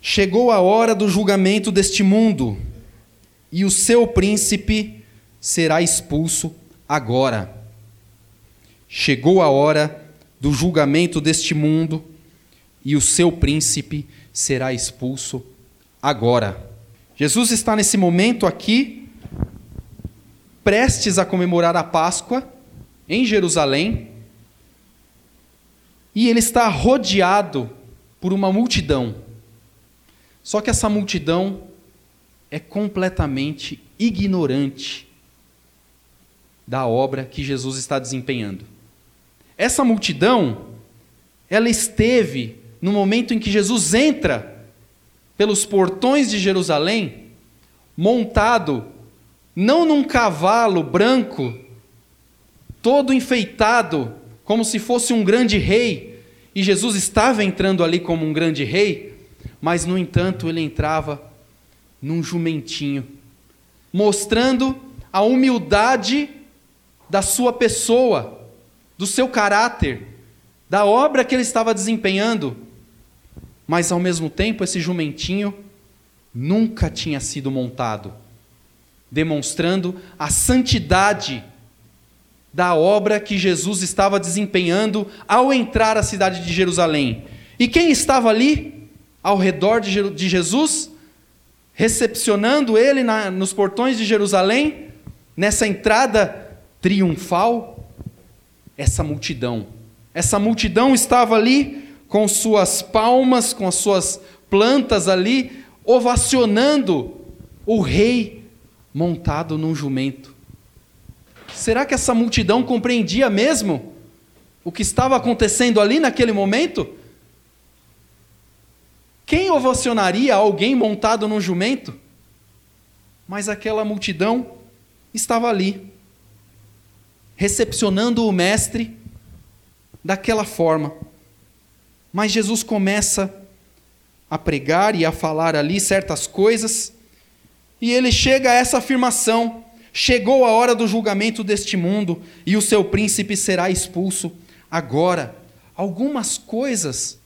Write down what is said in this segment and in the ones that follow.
Chegou a hora do julgamento deste mundo, e o seu príncipe será expulso agora. Chegou a hora do julgamento deste mundo, e o seu príncipe será expulso agora. Jesus está nesse momento aqui, prestes a comemorar a Páscoa em Jerusalém, e ele está rodeado por uma multidão. Só que essa multidão é completamente ignorante da obra que Jesus está desempenhando. Essa multidão, ela esteve no momento em que Jesus entra pelos portões de Jerusalém, montado não num cavalo branco, todo enfeitado, como se fosse um grande rei, e Jesus estava entrando ali como um grande rei, mas no entanto ele entrava num jumentinho, mostrando a humildade da sua pessoa, do seu caráter, da obra que ele estava desempenhando. Mas ao mesmo tempo, esse jumentinho nunca tinha sido montado, demonstrando a santidade da obra que Jesus estava desempenhando ao entrar à cidade de Jerusalém. E quem estava ali, ao redor de Jesus, recepcionando ele na, nos portões de Jerusalém, nessa entrada triunfal? Essa multidão. Essa multidão estava ali com suas palmas, com as suas plantas ali, ovacionando o rei montado num jumento. Será que essa multidão compreendia mesmo o que estava acontecendo ali naquele momento? Quem ovacionaria alguém montado num jumento? Mas aquela multidão estava ali, recepcionando o Mestre daquela forma. Mas Jesus começa a pregar e a falar ali certas coisas, e ele chega a essa afirmação: Chegou a hora do julgamento deste mundo e o seu príncipe será expulso. Agora, algumas coisas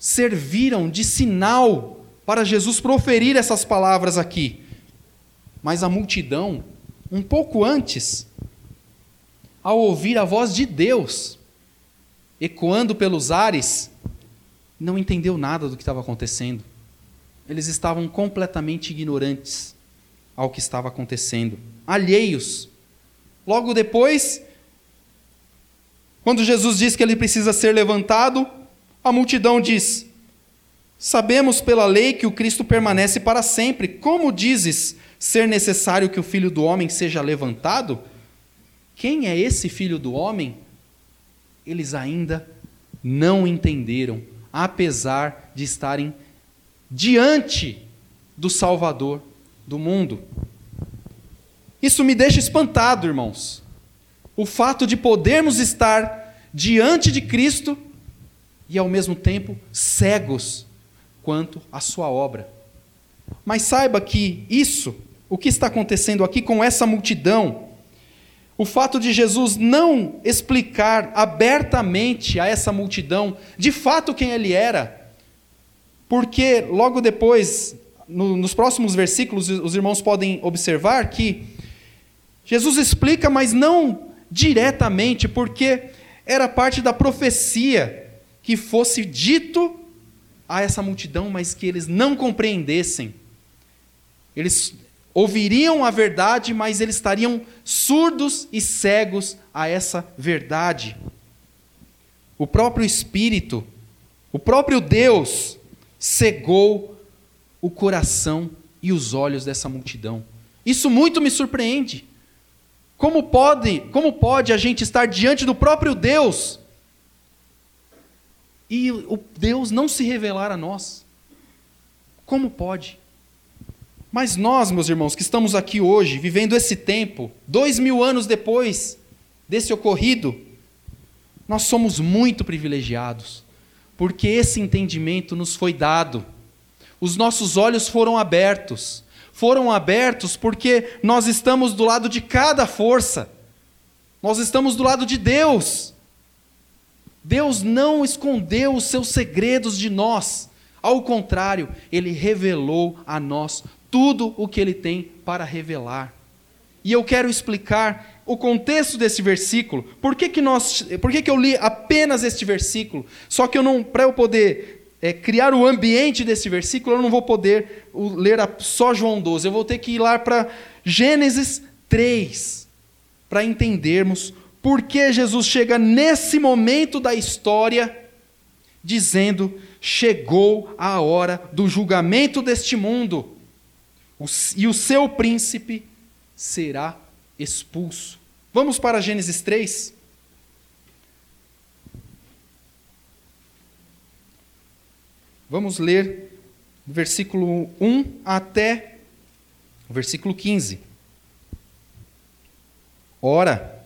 serviram de sinal para Jesus proferir essas palavras aqui. Mas a multidão, um pouco antes, ao ouvir a voz de Deus ecoando pelos ares, não entendeu nada do que estava acontecendo. Eles estavam completamente ignorantes ao que estava acontecendo, alheios. Logo depois, quando Jesus diz que ele precisa ser levantado, a multidão diz: Sabemos pela lei que o Cristo permanece para sempre. Como dizes ser necessário que o filho do homem seja levantado? Quem é esse filho do homem? Eles ainda não entenderam, apesar de estarem diante do Salvador do mundo. Isso me deixa espantado, irmãos. O fato de podermos estar diante de Cristo e ao mesmo tempo cegos quanto à sua obra. Mas saiba que isso, o que está acontecendo aqui com essa multidão, o fato de Jesus não explicar abertamente a essa multidão de fato quem ele era, porque logo depois no, nos próximos versículos, os irmãos podem observar que Jesus explica, mas não diretamente, porque era parte da profecia que fosse dito a essa multidão, mas que eles não compreendessem. Eles ouviriam a verdade, mas eles estariam surdos e cegos a essa verdade. O próprio Espírito, o próprio Deus, cegou o coração e os olhos dessa multidão. Isso muito me surpreende. Como pode, como pode a gente estar diante do próprio Deus e o Deus não se revelar a nós? Como pode? Mas nós, meus irmãos, que estamos aqui hoje, vivendo esse tempo, dois mil anos depois desse ocorrido, nós somos muito privilegiados, porque esse entendimento nos foi dado os nossos olhos foram abertos. Foram abertos porque nós estamos do lado de cada força. Nós estamos do lado de Deus. Deus não escondeu os seus segredos de nós Ao contrário, ele revelou a nós tudo o que ele tem para revelar. E eu quero explicar o contexto desse versículo. Por que, que, nós, por que, que eu li apenas este versículo? Só que eu não, para eu poder é, criar o ambiente desse versículo, eu não vou poder ler só João 12. Eu vou ter que ir lá para Gênesis 3, para entendermos por que Jesus chega nesse momento da história dizendo: chegou a hora do julgamento deste mundo, e o seu príncipe será expulso. Vamos para Gênesis 3. Vamos ler versículo 1 até o versículo 15. Ora,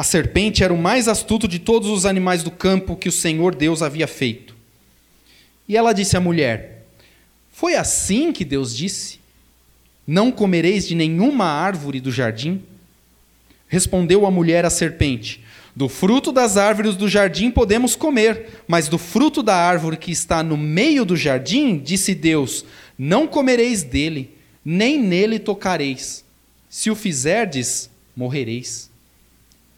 a serpente era o mais astuto de todos os animais do campo que o Senhor Deus havia feito. E ela disse à mulher: Foi assim que Deus disse: Não comereis de nenhuma árvore do jardim? Respondeu a mulher à serpente: Do fruto das árvores do jardim podemos comer, mas do fruto da árvore que está no meio do jardim, disse Deus: Não comereis dele, nem nele tocareis. Se o fizerdes, morrereis.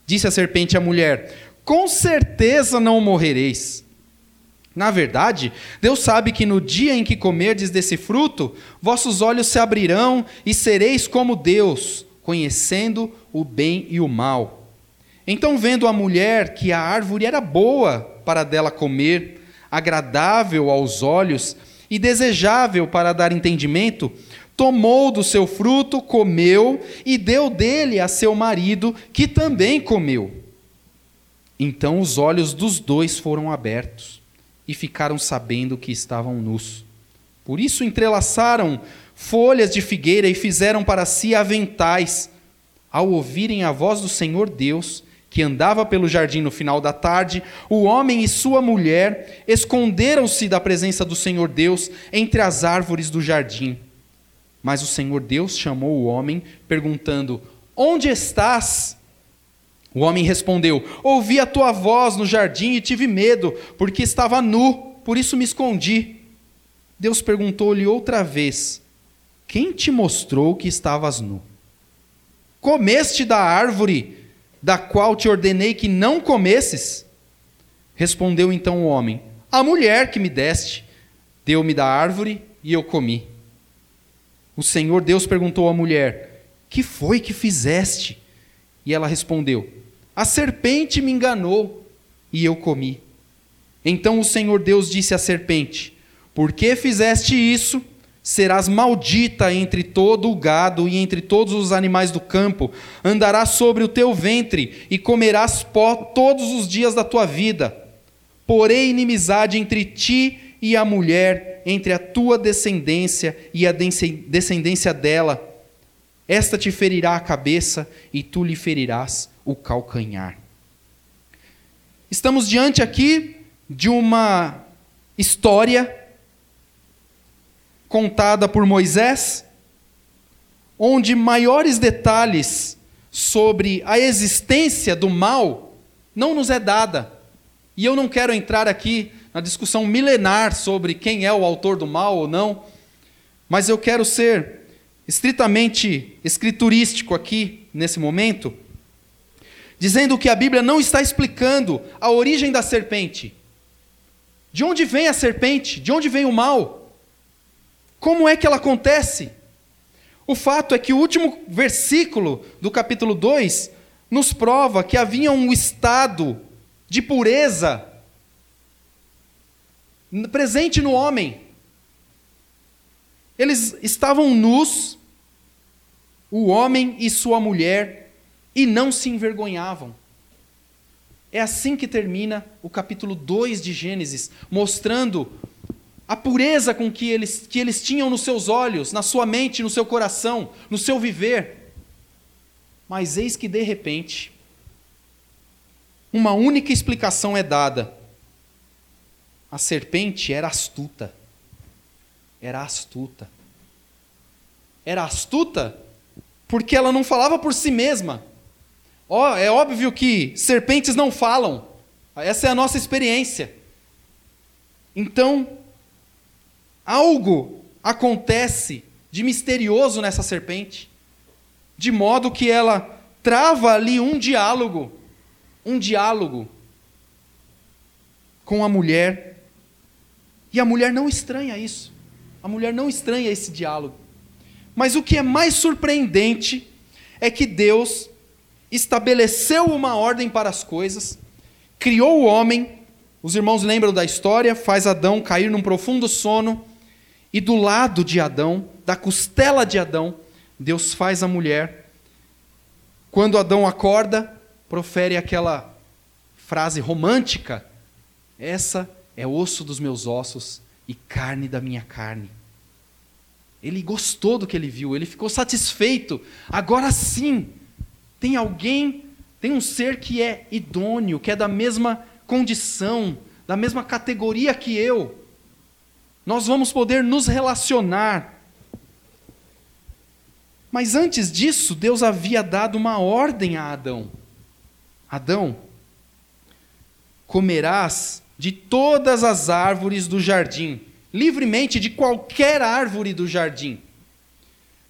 Disse a serpente à mulher: Com certeza não morrereis. Na verdade, Deus sabe que no dia em que comerdes desse fruto, vossos olhos se abrirão e sereis como Deus, conhecendo o bem e o mal. Então, vendo a mulher que a árvore era boa para dela comer, agradável aos olhos e desejável para dar entendimento, tomou do seu fruto, comeu e deu dele a seu marido, que também comeu. Então os olhos dos dois foram abertos e ficaram sabendo que estavam nus. Por isso entrelaçaram folhas de figueira e fizeram para si aventais. Ao ouvirem a voz do Senhor Deus, que andava pelo jardim no final da tarde, o homem e sua mulher esconderam-se da presença do Senhor Deus entre as árvores do jardim. Mas o Senhor Deus chamou o homem, perguntando: Onde estás? O homem respondeu: Ouvi a tua voz no jardim e tive medo, porque estava nu, por isso me escondi. Deus perguntou-lhe outra vez: Quem te mostrou que estavas nu? Comeste da árvore da qual te ordenei que não comesses? Respondeu então o homem: A mulher que me deste deu-me da árvore e eu comi. O Senhor Deus perguntou à mulher: Que foi que fizeste? E ela respondeu: a serpente me enganou e eu comi. Então o Senhor Deus disse à serpente: Por que fizeste isso? Serás maldita entre todo o gado e entre todos os animais do campo. Andarás sobre o teu ventre e comerás pó todos os dias da tua vida. Porém, inimizade entre ti e a mulher, entre a tua descendência e a descendência dela. Esta te ferirá a cabeça e tu lhe ferirás o calcanhar. Estamos diante aqui de uma história contada por Moisés, onde maiores detalhes sobre a existência do mal não nos é dada. E eu não quero entrar aqui na discussão milenar sobre quem é o autor do mal ou não, mas eu quero ser estritamente escriturístico aqui nesse momento dizendo que a Bíblia não está explicando a origem da serpente. De onde vem a serpente? De onde vem o mal? Como é que ela acontece? O fato é que o último versículo do capítulo 2 nos prova que havia um estado de pureza presente no homem. Eles estavam nus, o homem e sua mulher, e não se envergonhavam. É assim que termina o capítulo 2 de Gênesis, mostrando a pureza com que eles, que eles tinham nos seus olhos, na sua mente, no seu coração, no seu viver. Mas eis que, de repente, uma única explicação é dada. A serpente era astuta. Era astuta. Era astuta porque ela não falava por si mesma Oh, é óbvio que serpentes não falam. Essa é a nossa experiência. Então, algo acontece de misterioso nessa serpente, de modo que ela trava ali um diálogo, um diálogo com a mulher. E a mulher não estranha isso. A mulher não estranha esse diálogo. Mas o que é mais surpreendente é que Deus estabeleceu uma ordem para as coisas, criou o homem, os irmãos lembram da história, faz Adão cair num profundo sono, e do lado de Adão, da costela de Adão, Deus faz a mulher. Quando Adão acorda, profere aquela frase romântica: Essa é osso dos meus ossos e carne da minha carne. Ele gostou do que ele viu, ele ficou satisfeito. Agora sim, tem alguém, tem um ser que é idôneo, que é da mesma condição, da mesma categoria que eu. Nós vamos poder nos relacionar. Mas antes disso, Deus havia dado uma ordem a Adão: Adão, comerás de todas as árvores do jardim livremente de qualquer árvore do jardim.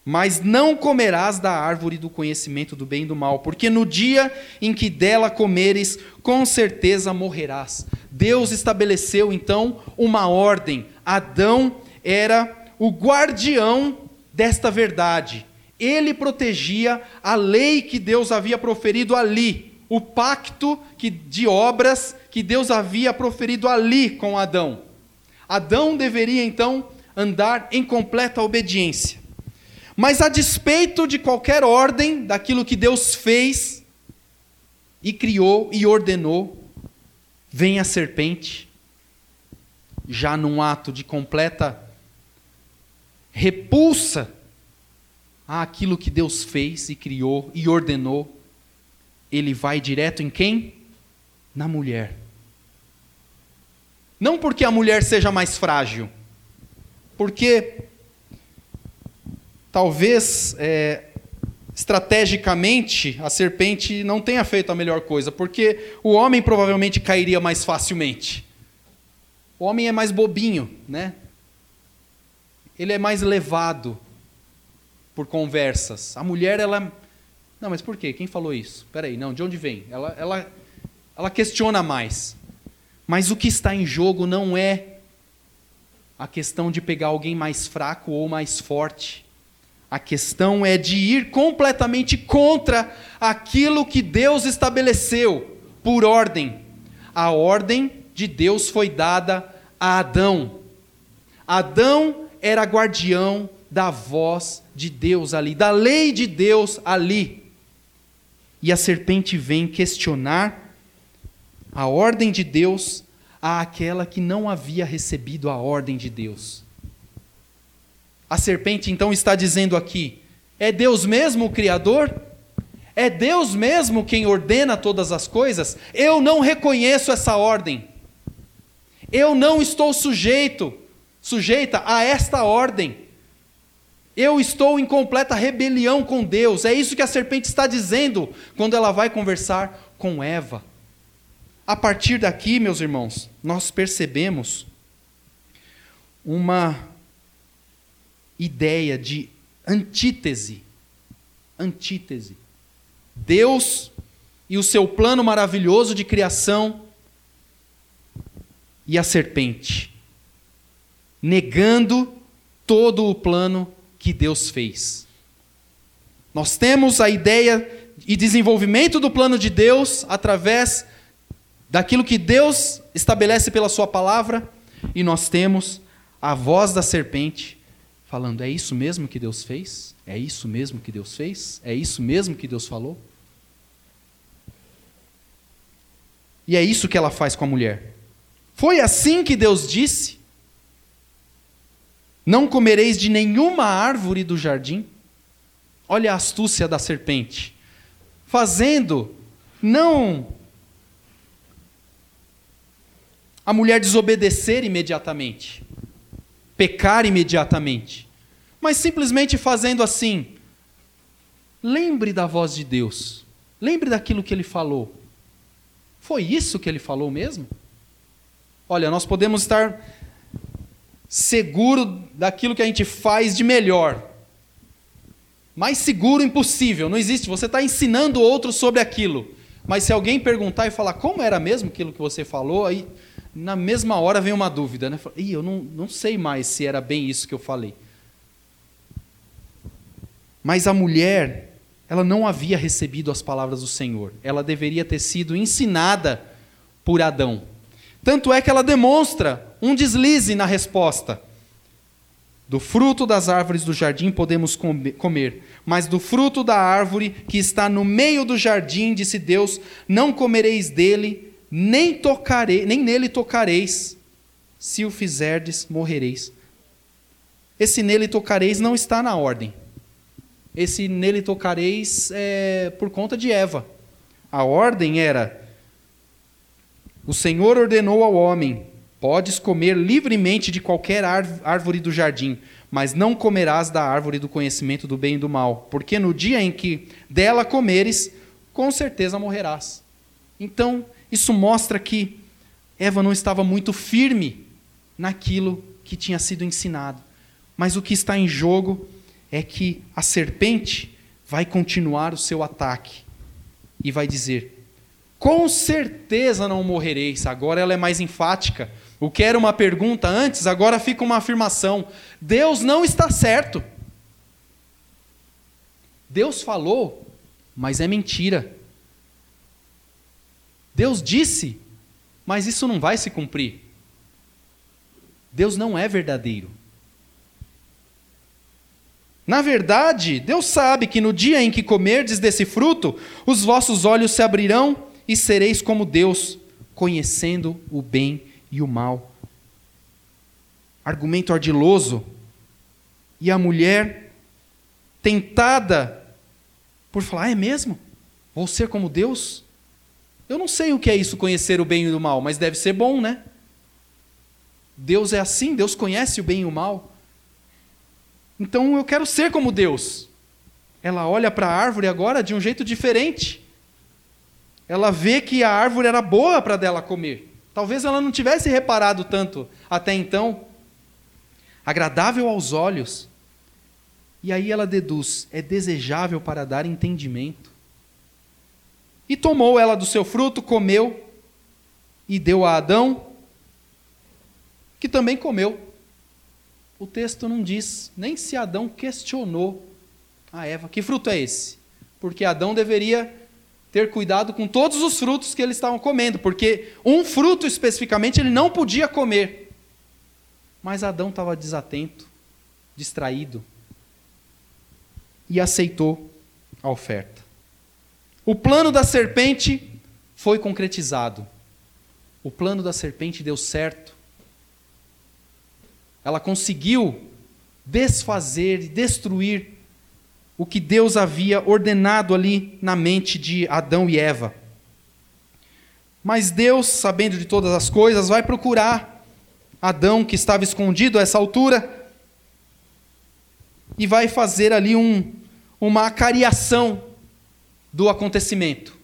Mas não comerás da árvore do conhecimento do bem e do mal, porque no dia em que dela comeres, com certeza morrerás. Deus estabeleceu então uma ordem. Adão era o guardião desta verdade. Ele protegia a lei que Deus havia proferido ali, o pacto que, de obras que Deus havia proferido ali com Adão. Adão deveria então andar em completa obediência. Mas a despeito de qualquer ordem daquilo que Deus fez e criou e ordenou, vem a serpente, já num ato de completa repulsa àquilo que Deus fez e criou e ordenou, ele vai direto em quem? Na mulher. Não porque a mulher seja mais frágil, porque talvez é, estrategicamente a serpente não tenha feito a melhor coisa, porque o homem provavelmente cairia mais facilmente. O homem é mais bobinho, né? Ele é mais levado por conversas. A mulher, ela. Não, mas por quê? Quem falou isso? Peraí, não, de onde vem? Ela, ela, ela questiona mais. Mas o que está em jogo não é a questão de pegar alguém mais fraco ou mais forte. A questão é de ir completamente contra aquilo que Deus estabeleceu por ordem. A ordem de Deus foi dada a Adão. Adão era guardião da voz de Deus ali, da lei de Deus ali. E a serpente vem questionar a ordem de Deus àquela que não havia recebido a ordem de Deus. A serpente então está dizendo aqui: é Deus mesmo o Criador? É Deus mesmo quem ordena todas as coisas? Eu não reconheço essa ordem. Eu não estou sujeito, sujeita a esta ordem. Eu estou em completa rebelião com Deus. É isso que a serpente está dizendo quando ela vai conversar com Eva. A partir daqui, meus irmãos, nós percebemos uma ideia de antítese. Antítese. Deus e o seu plano maravilhoso de criação e a serpente, negando todo o plano que Deus fez. Nós temos a ideia e desenvolvimento do plano de Deus através daquilo que Deus estabelece pela Sua palavra, e nós temos a voz da serpente falando: é isso mesmo que Deus fez? É isso mesmo que Deus fez? É isso mesmo que Deus falou? E é isso que ela faz com a mulher. Foi assim que Deus disse? Não comereis de nenhuma árvore do jardim? Olha a astúcia da serpente. Fazendo não a mulher desobedecer imediatamente, pecar imediatamente, mas simplesmente fazendo assim. Lembre da voz de Deus, lembre daquilo que ele falou. Foi isso que ele falou mesmo? Olha, nós podemos estar seguro daquilo que a gente faz de melhor. Mais seguro impossível, não existe. Você está ensinando outros sobre aquilo. Mas se alguém perguntar e falar como era mesmo aquilo que você falou, aí na mesma hora vem uma dúvida, né? Ih, eu não, não sei mais se era bem isso que eu falei. Mas a mulher, ela não havia recebido as palavras do Senhor. Ela deveria ter sido ensinada por Adão. Tanto é que ela demonstra um deslize na resposta. Do fruto das árvores do jardim podemos comer, mas do fruto da árvore que está no meio do jardim, disse Deus, não comereis dele, nem tocarei, nem nele tocareis. Se o fizerdes, morrereis. Esse nele tocareis não está na ordem. Esse nele tocareis é por conta de Eva. A ordem era: o Senhor ordenou ao homem: Podes comer livremente de qualquer árvore do jardim, mas não comerás da árvore do conhecimento do bem e do mal, porque no dia em que dela comeres, com certeza morrerás. Então, isso mostra que Eva não estava muito firme naquilo que tinha sido ensinado. Mas o que está em jogo é que a serpente vai continuar o seu ataque e vai dizer: Com certeza não morrereis. Agora ela é mais enfática o que era uma pergunta antes, agora fica uma afirmação. Deus não está certo. Deus falou, mas é mentira. Deus disse, mas isso não vai se cumprir. Deus não é verdadeiro. Na verdade, Deus sabe que no dia em que comerdes desse fruto, os vossos olhos se abrirão e sereis como Deus, conhecendo o bem e o mal. Argumento ardiloso. E a mulher, tentada por falar: ah, é mesmo? Vou ser como Deus? Eu não sei o que é isso, conhecer o bem e o mal, mas deve ser bom, né? Deus é assim, Deus conhece o bem e o mal. Então eu quero ser como Deus. Ela olha para a árvore agora de um jeito diferente. Ela vê que a árvore era boa para dela comer. Talvez ela não tivesse reparado tanto até então. Agradável aos olhos. E aí ela deduz: é desejável para dar entendimento. E tomou ela do seu fruto, comeu, e deu a Adão, que também comeu. O texto não diz nem se Adão questionou a Eva: que fruto é esse? Porque Adão deveria ter cuidado com todos os frutos que eles estavam comendo, porque um fruto especificamente ele não podia comer. Mas Adão estava desatento, distraído, e aceitou a oferta. O plano da serpente foi concretizado. O plano da serpente deu certo. Ela conseguiu desfazer e destruir o que Deus havia ordenado ali na mente de Adão e Eva. Mas Deus, sabendo de todas as coisas, vai procurar Adão, que estava escondido a essa altura, e vai fazer ali um, uma acariação do acontecimento.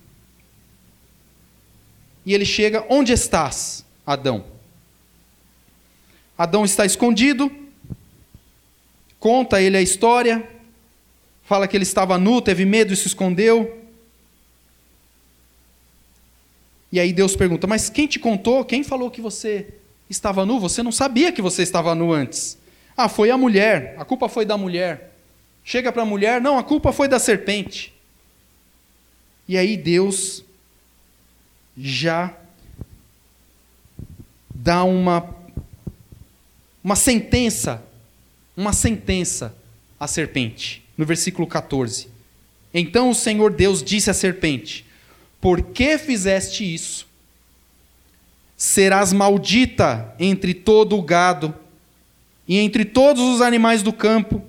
E ele chega: Onde estás, Adão? Adão está escondido, conta ele a história, Fala que ele estava nu, teve medo e se escondeu. E aí Deus pergunta: Mas quem te contou? Quem falou que você estava nu? Você não sabia que você estava nu antes. Ah, foi a mulher. A culpa foi da mulher. Chega para a mulher: Não, a culpa foi da serpente. E aí Deus já dá uma uma sentença, uma sentença à serpente no versículo 14. Então o Senhor Deus disse à serpente: Por que fizeste isso? Serás maldita entre todo o gado e entre todos os animais do campo.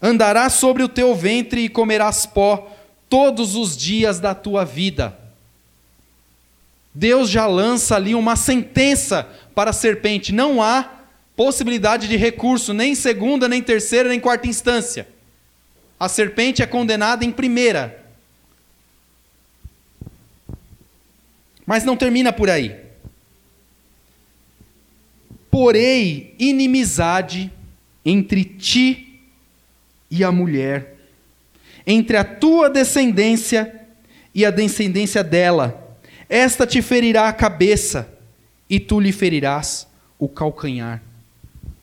Andarás sobre o teu ventre e comerás pó todos os dias da tua vida. Deus já lança ali uma sentença para a serpente. Não há possibilidade de recurso, nem em segunda, nem terceira, nem quarta instância a serpente é condenada em primeira. Mas não termina por aí. porei inimizade entre ti e a mulher, entre a tua descendência e a descendência dela. Esta te ferirá a cabeça, e tu lhe ferirás o calcanhar.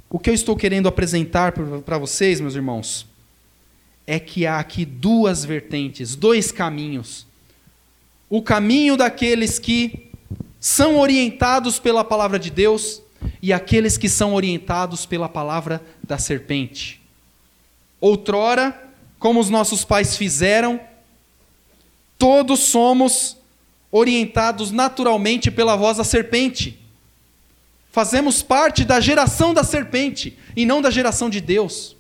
O que eu estou querendo apresentar para vocês, meus irmãos, é que há aqui duas vertentes, dois caminhos. O caminho daqueles que são orientados pela palavra de Deus e aqueles que são orientados pela palavra da serpente. Outrora, como os nossos pais fizeram, todos somos orientados naturalmente pela voz da serpente. Fazemos parte da geração da serpente e não da geração de Deus.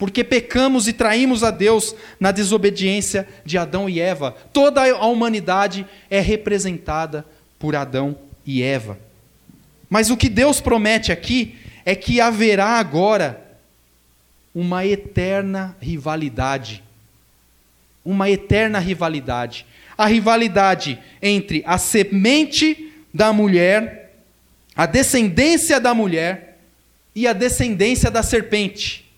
Porque pecamos e traímos a Deus na desobediência de Adão e Eva. Toda a humanidade é representada por Adão e Eva. Mas o que Deus promete aqui é que haverá agora uma eterna rivalidade. Uma eterna rivalidade. A rivalidade entre a semente da mulher a descendência da mulher e a descendência da serpente.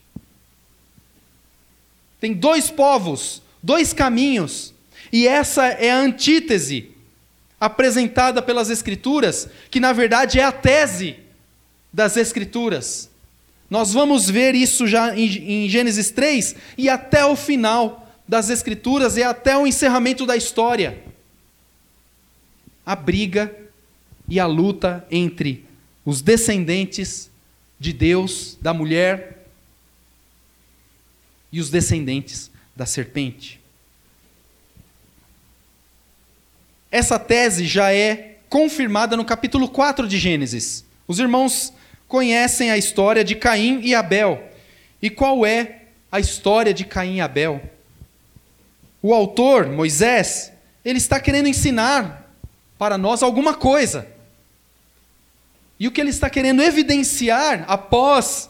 Tem dois povos, dois caminhos, e essa é a antítese apresentada pelas Escrituras, que na verdade é a tese das Escrituras. Nós vamos ver isso já em, Gênesis 3 e até o final das Escrituras e até o encerramento da história. A briga e a luta entre os descendentes de Deus, da mulher, e os descendentes da serpente. Essa tese já é confirmada no capítulo 4 de Gênesis. Os irmãos conhecem a história de Caim e Abel. E qual é a história de Caim e Abel? O autor, Moisés, ele está querendo ensinar para nós alguma coisa. E o que ele está querendo evidenciar após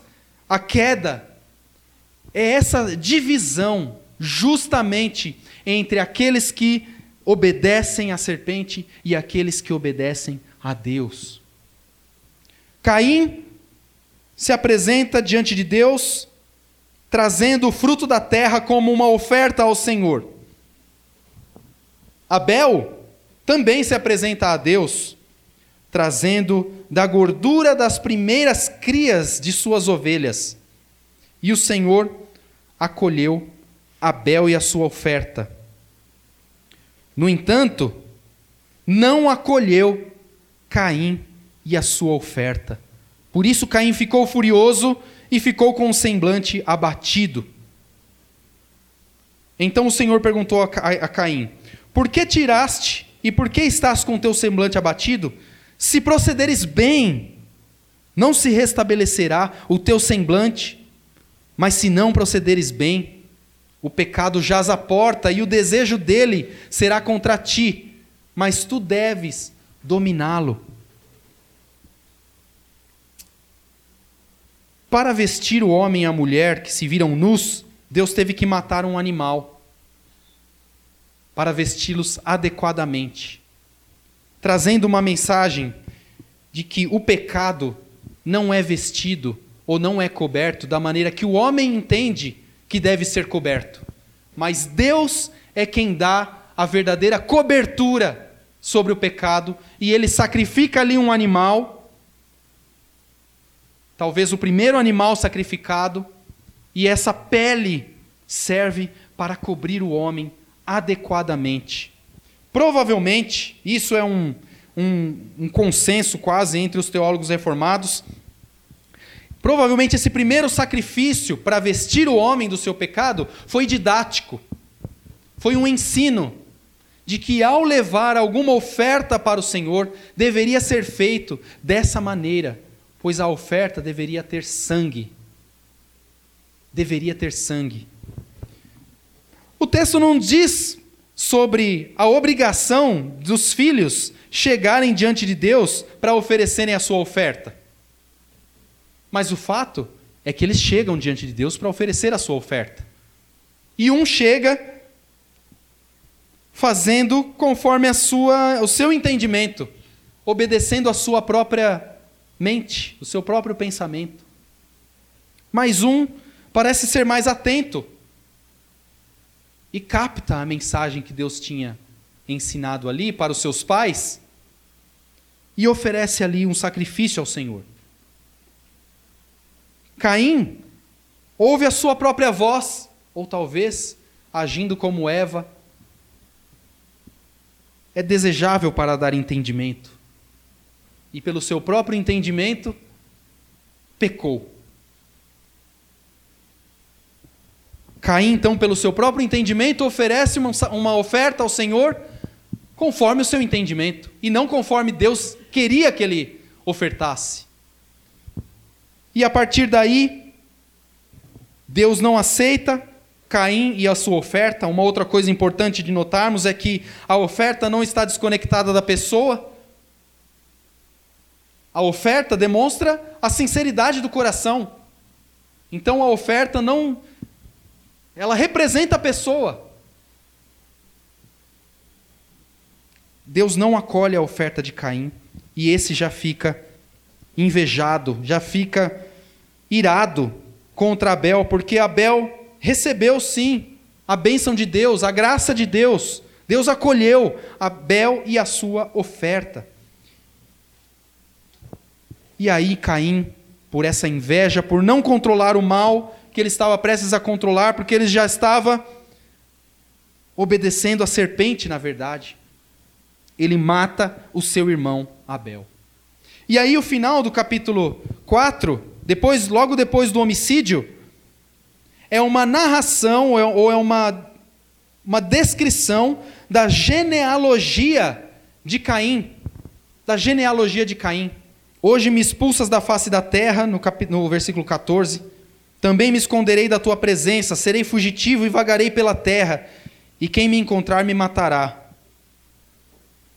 a queda é essa divisão, justamente, entre aqueles que obedecem à serpente e aqueles que obedecem a Deus. Caim se apresenta diante de Deus, trazendo o fruto da terra como uma oferta ao Senhor. Abel também se apresenta a Deus, trazendo da gordura das primeiras crias de suas ovelhas. E o Senhor acolheu Abel e a sua oferta. No entanto, não acolheu Caim e a sua oferta. Por isso Caim ficou furioso e ficou com o semblante abatido. Então o Senhor perguntou a Caim: Por que tiraste e por que estás com teu semblante abatido? Se procederes bem, não se restabelecerá o teu semblante, mas se não procederes bem, o pecado jaz à porta e o desejo dele será contra ti, mas tu deves dominá-lo. Para vestir o homem e a mulher que se viram nus, Deus teve que matar um animal para vesti-los adequadamente trazendo uma mensagem de que o pecado não é vestido ou não é coberto da maneira que o homem entende que deve ser coberto. Mas Deus é quem dá a verdadeira cobertura sobre o pecado e ele sacrifica ali um animal, talvez o primeiro animal sacrificado, e essa pele serve para cobrir o homem adequadamente. Provavelmente, isso é um, um, um consenso quase entre os teólogos reformados. Provavelmente esse primeiro sacrifício para vestir o homem do seu pecado foi didático. Foi um ensino de que ao levar alguma oferta para o Senhor, deveria ser feito dessa maneira, pois a oferta deveria ter sangue. Deveria ter sangue. O texto não diz sobre a obrigação dos filhos chegarem diante de Deus para oferecerem a sua oferta. Mas o fato é que eles chegam diante de Deus para oferecer a sua oferta. E um chega fazendo conforme a sua, o seu entendimento, obedecendo a sua própria mente, o seu próprio pensamento. Mas um parece ser mais atento e capta a mensagem que Deus tinha ensinado ali para os seus pais e oferece ali um sacrifício ao Senhor. Caim ouve a sua própria voz, ou talvez agindo como Eva, é desejável para dar entendimento. E pelo seu próprio entendimento, pecou. Caim, então, pelo seu próprio entendimento, oferece uma, uma oferta ao Senhor conforme o seu entendimento, e não conforme Deus queria que ele ofertasse. E a partir daí, Deus não aceita Caim e a sua oferta. Uma outra coisa importante de notarmos é que a oferta não está desconectada da pessoa. A oferta demonstra a sinceridade do coração. Então a oferta não ela representa a pessoa. Deus não acolhe a oferta de Caim e esse já fica invejado, já fica irado contra Abel, porque Abel recebeu sim a bênção de Deus, a graça de Deus. Deus acolheu Abel e a sua oferta. E aí Caim, por essa inveja, por não controlar o mal, que ele estava prestes a controlar, porque ele já estava obedecendo a serpente, na verdade. Ele mata o seu irmão Abel. E aí o final do capítulo 4, depois, logo depois do homicídio, é uma narração é, ou é uma, uma descrição da genealogia de Caim, da genealogia de Caim. Hoje me expulsas da face da terra, no, cap... no versículo 14. Também me esconderei da tua presença, serei fugitivo e vagarei pela terra, e quem me encontrar me matará.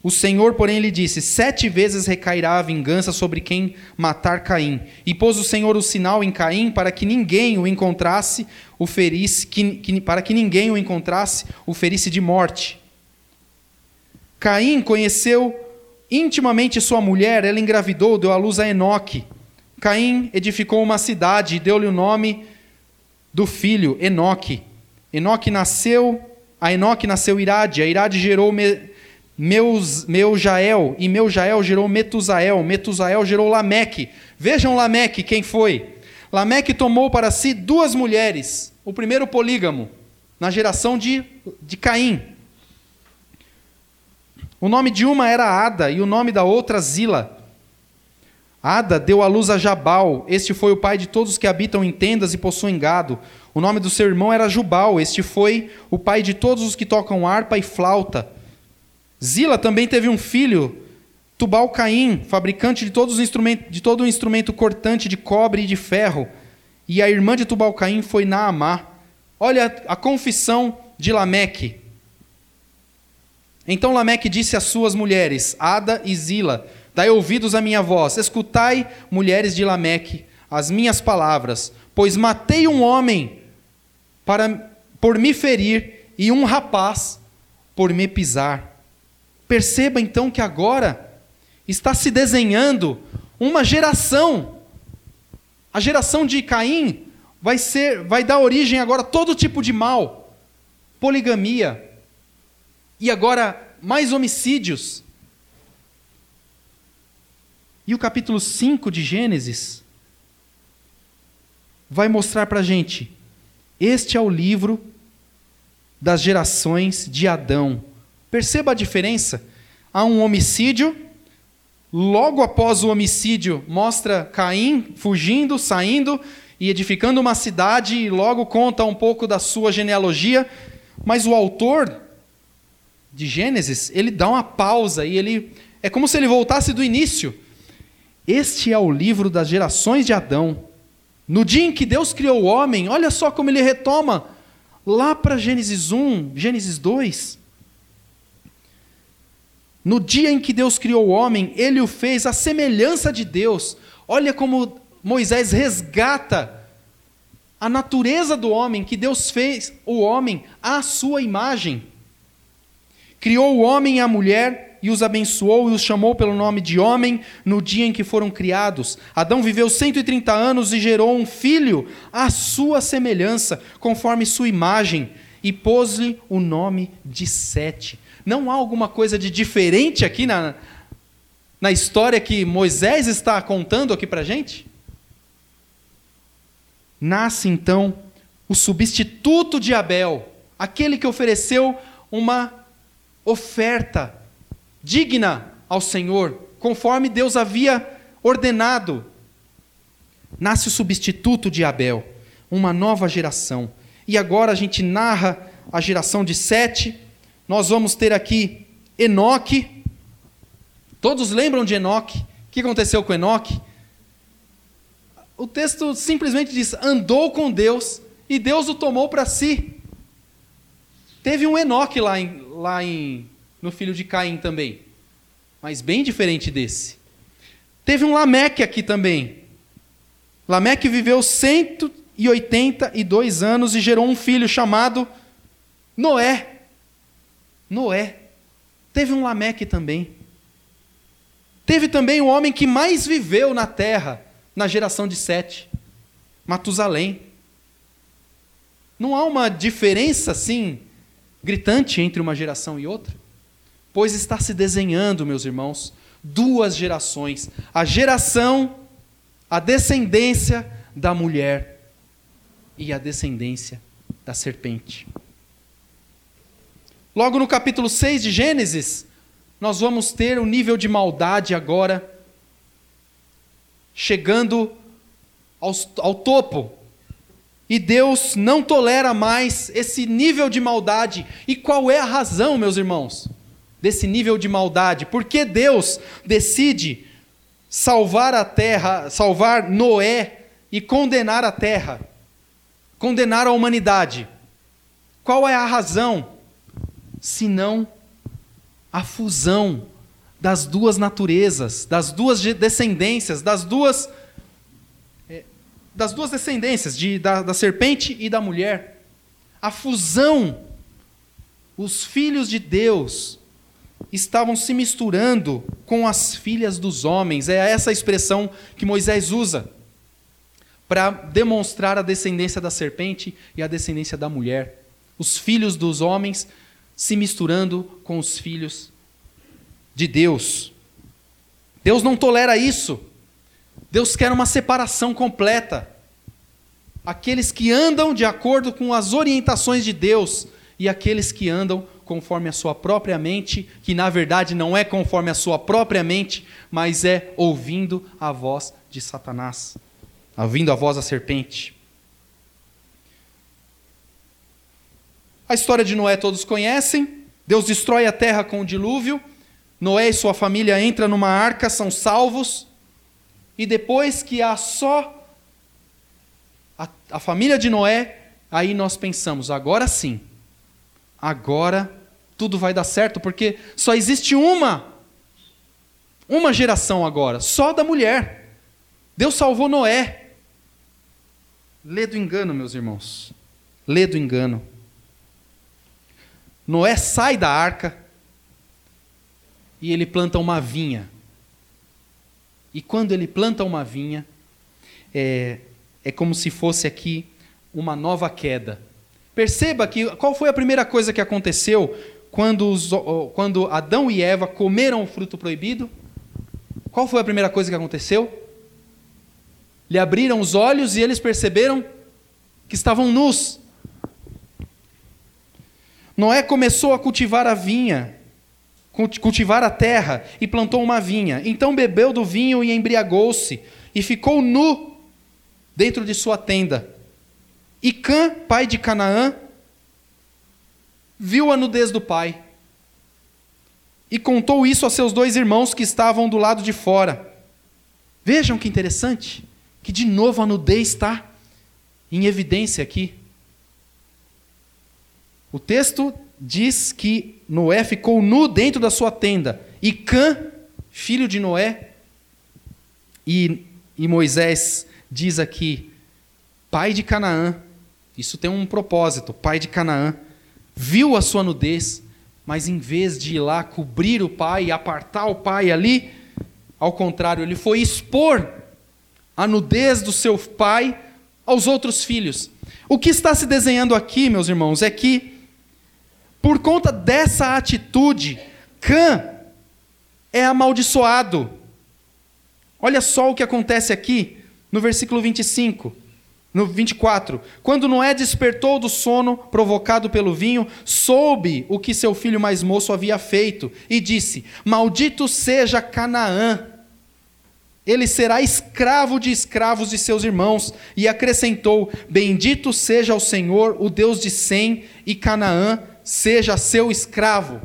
O Senhor, porém, lhe disse: Sete vezes recairá a vingança sobre quem matar Caim. E pôs o Senhor o sinal em Caim para que ninguém o encontrasse, o ferisse, que, que, para que ninguém o encontrasse, o ferisse de morte. Caim conheceu intimamente sua mulher, ela engravidou, deu à luz a Enoque. Caim edificou uma cidade e deu-lhe o nome do filho, Enoque. Enoque nasceu, a Enoque nasceu Irade, a Irade gerou Meus, Meujael, e Meujael gerou Metusael, Metusael gerou Lameque. Vejam Lameque, quem foi? Lameque tomou para si duas mulheres, o primeiro polígamo, na geração de, de Caim. O nome de uma era Ada e o nome da outra Zila. Ada deu à luz a Jabal, este foi o pai de todos os que habitam em tendas e possuem gado. O nome do seu irmão era Jubal, este foi o pai de todos os que tocam harpa e flauta. Zila também teve um filho, Tubal Caim, fabricante de, todos os instrumentos, de todo o instrumento cortante de cobre e de ferro. E a irmã de Tubal Caim foi Naamá. Olha a confissão de Lameque. Então Lameque disse às suas mulheres, Ada e Zila: Dai ouvidos à minha voz, escutai, mulheres de Lameque, as minhas palavras, pois matei um homem para por me ferir e um rapaz por me pisar. Perceba então que agora está se desenhando uma geração. A geração de Caim vai ser vai dar origem agora a todo tipo de mal, poligamia e agora mais homicídios e o capítulo 5 de Gênesis vai mostrar para a gente: este é o livro das gerações de Adão. Perceba a diferença. Há um homicídio, logo após o homicídio, mostra Caim fugindo, saindo e edificando uma cidade, e logo conta um pouco da sua genealogia, mas o autor de Gênesis, ele dá uma pausa e ele é como se ele voltasse do início este é o livro das gerações de Adão. No dia em que Deus criou o homem, olha só como ele retoma lá para Gênesis 1, Gênesis 2. No dia em que Deus criou o homem, ele o fez à semelhança de Deus. Olha como Moisés resgata a natureza do homem, que Deus fez o homem à sua imagem. Criou o homem e a mulher e os abençoou e os chamou pelo nome de homem no dia em que foram criados. Adão viveu 130 anos e gerou um filho à sua semelhança, conforme sua imagem, e pôs-lhe o nome de Sete. Não há alguma coisa de diferente aqui na, na história que Moisés está contando aqui para gente? Nasce então o substituto de Abel, aquele que ofereceu uma oferta digna ao Senhor, conforme Deus havia ordenado. Nasce o substituto de Abel, uma nova geração. E agora a gente narra a geração de Sete. Nós vamos ter aqui Enoque. Todos lembram de Enoque? O que aconteceu com Enoque? O texto simplesmente diz: andou com Deus e Deus o tomou para si. Teve um Enoque lá, em, lá em, no filho de Caim também, mas bem diferente desse. Teve um Lameque aqui também. Lameque viveu 182 anos e gerou um filho chamado Noé. Noé. Teve um Lameque também. Teve também o homem que mais viveu na terra, na geração de Sete, Matusalém. Não há uma diferença assim gritante entre uma geração e outra? Pois está se desenhando, meus irmãos, duas gerações: a geração, a descendência da mulher e a descendência da serpente. Logo no capítulo 6 de Gênesis, nós vamos ter o nível de maldade agora chegando ao, ao topo. E Deus não tolera mais esse nível de maldade. E qual é a razão, meus irmãos, desse nível de maldade? Por que Deus decide salvar a terra, salvar Noé e condenar a terra? Condenar a humanidade? Qual é a razão? Senão a fusão das duas naturezas, das duas descendências, das duas das duas descendências, de, da, da serpente e da mulher. A fusão, os filhos de Deus estavam se misturando com as filhas dos homens. É essa expressão que Moisés usa para demonstrar a descendência da serpente e a descendência da mulher. Os filhos dos homens se misturando com os filhos de Deus. Deus não tolera isso. Deus quer uma separação completa. Aqueles que andam de acordo com as orientações de Deus e aqueles que andam conforme a sua própria mente, que na verdade não é conforme a sua própria mente, mas é ouvindo a voz de Satanás, ouvindo a voz da serpente. A história de Noé todos conhecem. Deus destrói a terra com o dilúvio. Noé e sua família entram numa arca, são salvos. E depois que há só a, a família de Noé, aí nós pensamos, agora sim, agora tudo vai dar certo, porque só existe uma, uma geração agora, só da mulher. Deus salvou Noé. Lê do engano, meus irmãos. Lê do engano. Noé sai da arca e ele planta uma vinha. E quando ele planta uma vinha, é, é como se fosse aqui uma nova queda. Perceba que qual foi a primeira coisa que aconteceu quando, os, quando Adão e Eva comeram o fruto proibido? Qual foi a primeira coisa que aconteceu? Lhe abriram os olhos e eles perceberam que estavam nus. Noé começou a cultivar a vinha cultivar a terra e plantou uma vinha. Então bebeu do vinho e embriagou-se e ficou nu dentro de sua tenda. E Cã, pai de Canaã, viu a nudez do pai e contou isso a seus dois irmãos que estavam do lado de fora. Vejam que interessante, que de novo a nudez está em evidência aqui. O texto diz que Noé ficou nu dentro da sua tenda, e Cã, filho de Noé, e, e Moisés diz aqui, pai de Canaã, isso tem um propósito, pai de Canaã, viu a sua nudez Mas em vez de ir lá cobrir o pai e apartar o pai ali, ao contrário, ele foi expor a nudez do seu pai aos outros filhos. O que está se desenhando aqui, meus irmãos, é que, por conta dessa atitude, Cã é amaldiçoado. Olha só o que acontece aqui no versículo 25. No 24, quando Noé despertou do sono provocado pelo vinho, soube o que seu filho mais moço havia feito e disse: Maldito seja Canaã, ele será escravo de escravos de seus irmãos. E acrescentou: Bendito seja o Senhor, o Deus de Sem, e Canaã seja seu escravo.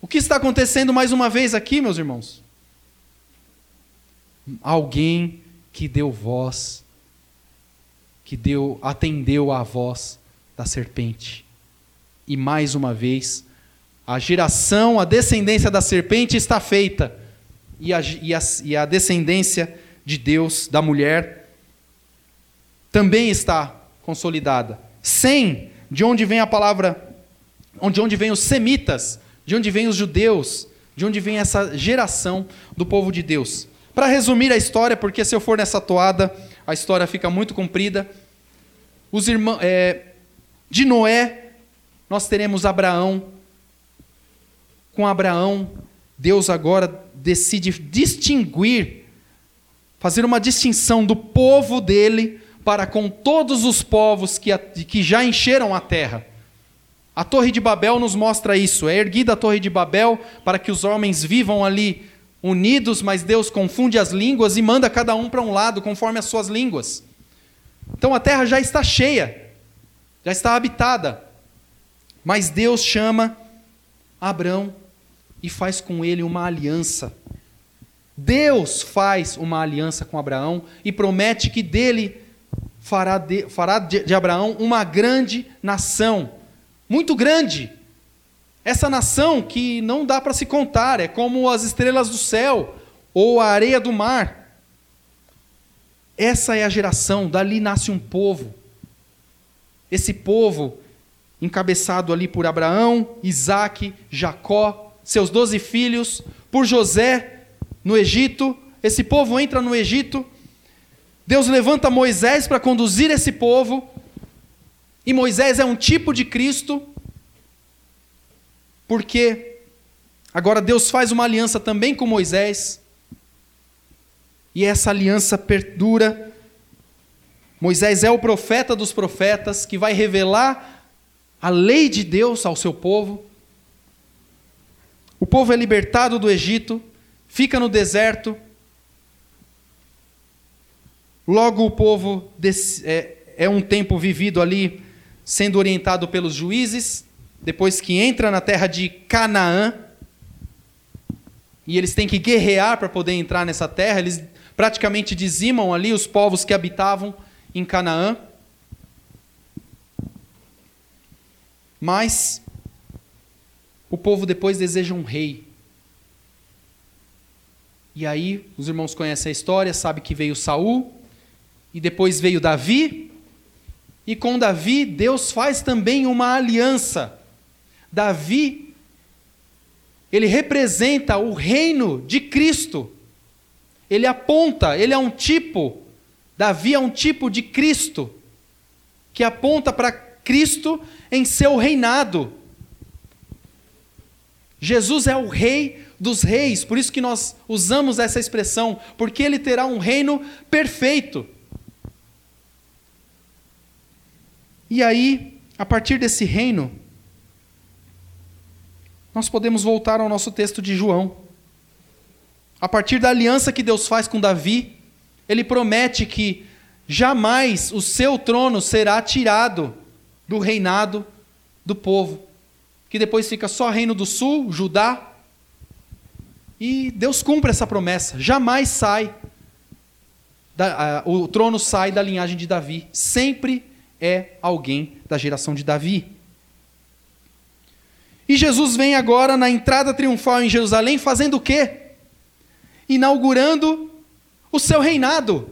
O que está acontecendo mais uma vez aqui, meus irmãos? Alguém que deu voz que deu, atendeu à voz da serpente. E mais uma vez, a geração, a descendência da serpente está feita, e a, e a, e a descendência de Deus, da mulher, também está consolidada. Sem, de onde vem a palavra, de onde vem os semitas, de onde vem os judeus, de onde vem essa geração do povo de Deus. Para resumir a história, porque se eu for nessa toada, a história fica muito comprida. Os irmãos, é, de Noé, nós teremos Abraão. Com Abraão, Deus agora decide distinguir, fazer uma distinção do povo dele para com todos os povos que, que já encheram a terra. A Torre de Babel nos mostra isso. É erguida a Torre de Babel para que os homens vivam ali unidos, mas Deus confunde as línguas e manda cada um para um lado, conforme as suas línguas. Então a terra já está cheia, já está habitada. Mas Deus chama Abraão e faz com ele uma aliança. Deus faz uma aliança com Abraão e promete que dele fará de, fará de, de Abraão uma grande nação, muito grande. Essa nação que não dá para se contar, é como as estrelas do céu ou a areia do mar. Essa é a geração, dali nasce um povo. Esse povo, encabeçado ali por Abraão, Isaac, Jacó, seus doze filhos, por José no Egito. Esse povo entra no Egito. Deus levanta Moisés para conduzir esse povo. E Moisés é um tipo de Cristo porque agora Deus faz uma aliança também com Moisés, e essa aliança perdura. Moisés é o profeta dos profetas que vai revelar a lei de Deus ao seu povo. O povo é libertado do Egito, fica no deserto. Logo, o povo é, é um tempo vivido ali, sendo orientado pelos juízes, depois que entra na terra de Canaã, e eles têm que guerrear para poder entrar nessa terra, eles praticamente dizimam ali os povos que habitavam em Canaã. Mas o povo depois deseja um rei. E aí, os irmãos conhecem a história, sabe que veio Saul, e depois veio Davi, e com Davi Deus faz também uma aliança Davi, ele representa o reino de Cristo. Ele aponta, ele é um tipo, Davi é um tipo de Cristo, que aponta para Cristo em seu reinado. Jesus é o rei dos reis, por isso que nós usamos essa expressão, porque ele terá um reino perfeito. E aí, a partir desse reino, nós podemos voltar ao nosso texto de João. A partir da aliança que Deus faz com Davi, ele promete que jamais o seu trono será tirado do reinado do povo, que depois fica só reino do sul, Judá. E Deus cumpre essa promessa, jamais sai, da, o trono sai da linhagem de Davi, sempre é alguém da geração de Davi. E Jesus vem agora na entrada triunfal em Jerusalém fazendo o quê? Inaugurando o seu reinado.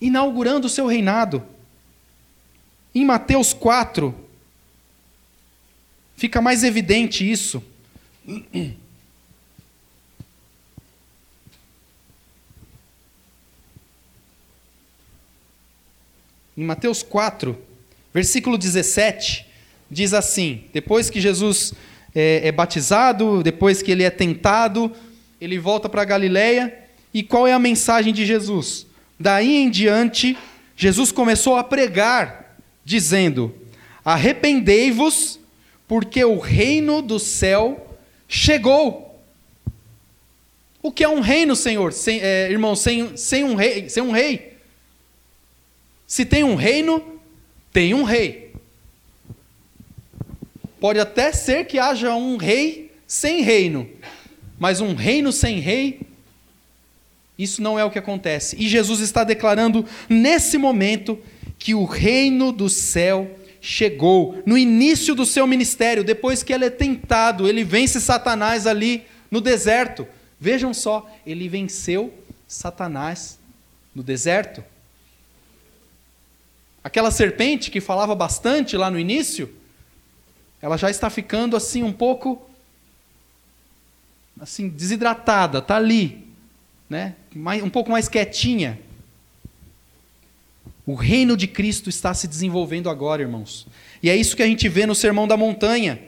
Inaugurando o seu reinado. Em Mateus 4, fica mais evidente isso. Em Mateus 4, versículo 17, diz assim: depois que Jesus é, é batizado, depois que ele é tentado, ele volta para Galiléia. E qual é a mensagem de Jesus? Daí em diante, Jesus começou a pregar, dizendo: Arrependei-vos, porque o reino do céu chegou. O que é um reino, Senhor? Sem, é, irmão, sem, sem, um rei, sem um rei. Se tem um reino, tem um rei. Pode até ser que haja um rei sem reino, mas um reino sem rei, isso não é o que acontece. E Jesus está declarando nesse momento que o reino do céu chegou. No início do seu ministério, depois que ele é tentado, ele vence Satanás ali no deserto. Vejam só, ele venceu Satanás no deserto. Aquela serpente que falava bastante lá no início, ela já está ficando assim um pouco assim desidratada, está ali, né? um pouco mais quietinha. O reino de Cristo está se desenvolvendo agora, irmãos. E é isso que a gente vê no Sermão da Montanha.